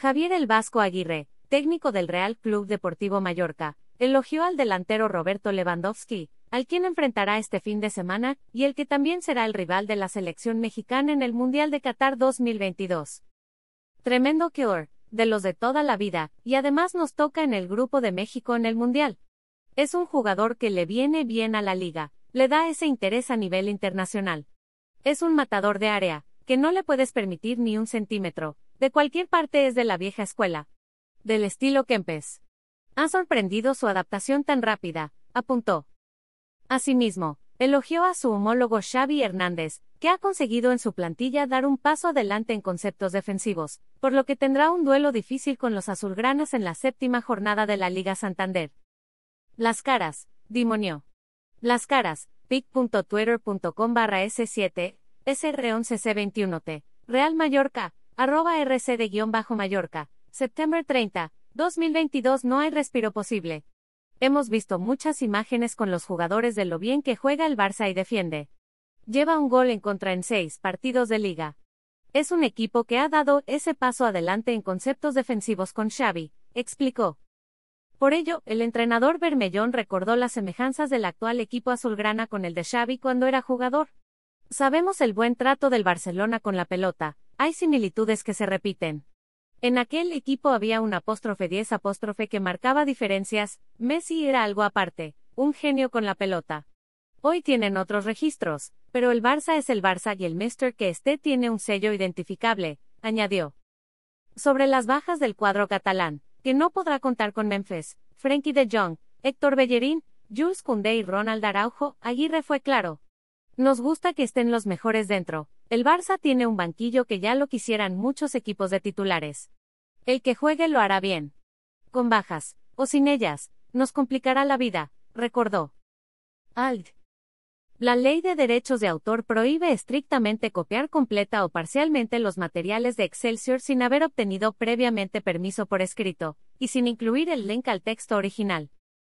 Javier El Vasco Aguirre, técnico del Real Club Deportivo Mallorca, elogió al delantero Roberto Lewandowski, al quien enfrentará este fin de semana, y el que también será el rival de la selección mexicana en el Mundial de Qatar 2022. Tremendo killer, de los de toda la vida, y además nos toca en el grupo de México en el Mundial. Es un jugador que le viene bien a la liga, le da ese interés a nivel internacional. Es un matador de área, que no le puedes permitir ni un centímetro, de cualquier parte es de la vieja escuela. Del estilo Kempes. Ha sorprendido su adaptación tan rápida, apuntó. Asimismo, elogió a su homólogo Xavi Hernández, que ha conseguido en su plantilla dar un paso adelante en conceptos defensivos, por lo que tendrá un duelo difícil con los azulgranas en la séptima jornada de la Liga Santander. Las caras, dimonió. Las caras, pic.twitter.com barra S7, SR11C21T, Real Mallorca, arroba RC de guion bajo Mallorca, septiembre 30, 2022 no hay respiro posible. Hemos visto muchas imágenes con los jugadores de lo bien que juega el Barça y defiende. Lleva un gol en contra en seis partidos de liga. Es un equipo que ha dado ese paso adelante en conceptos defensivos con Xavi, explicó. Por ello, el entrenador Bermellón recordó las semejanzas del actual equipo azulgrana con el de Xavi cuando era jugador. Sabemos el buen trato del Barcelona con la pelota, hay similitudes que se repiten. En aquel equipo había un apóstrofe 10 apóstrofe que marcaba diferencias, Messi era algo aparte, un genio con la pelota. Hoy tienen otros registros, pero el Barça es el Barça y el Mister que esté tiene un sello identificable, añadió. Sobre las bajas del cuadro catalán, que no podrá contar con Memphis, Frenkie de Jong, Héctor Bellerín, Jules Koundé y Ronald Araujo, Aguirre fue claro. Nos gusta que estén los mejores dentro. El Barça tiene un banquillo que ya lo quisieran muchos equipos de titulares. El que juegue lo hará bien. Con bajas, o sin ellas, nos complicará la vida, recordó. Alt. La ley de derechos de autor prohíbe estrictamente copiar completa o parcialmente los materiales de Excelsior sin haber obtenido previamente permiso por escrito, y sin incluir el link al texto original.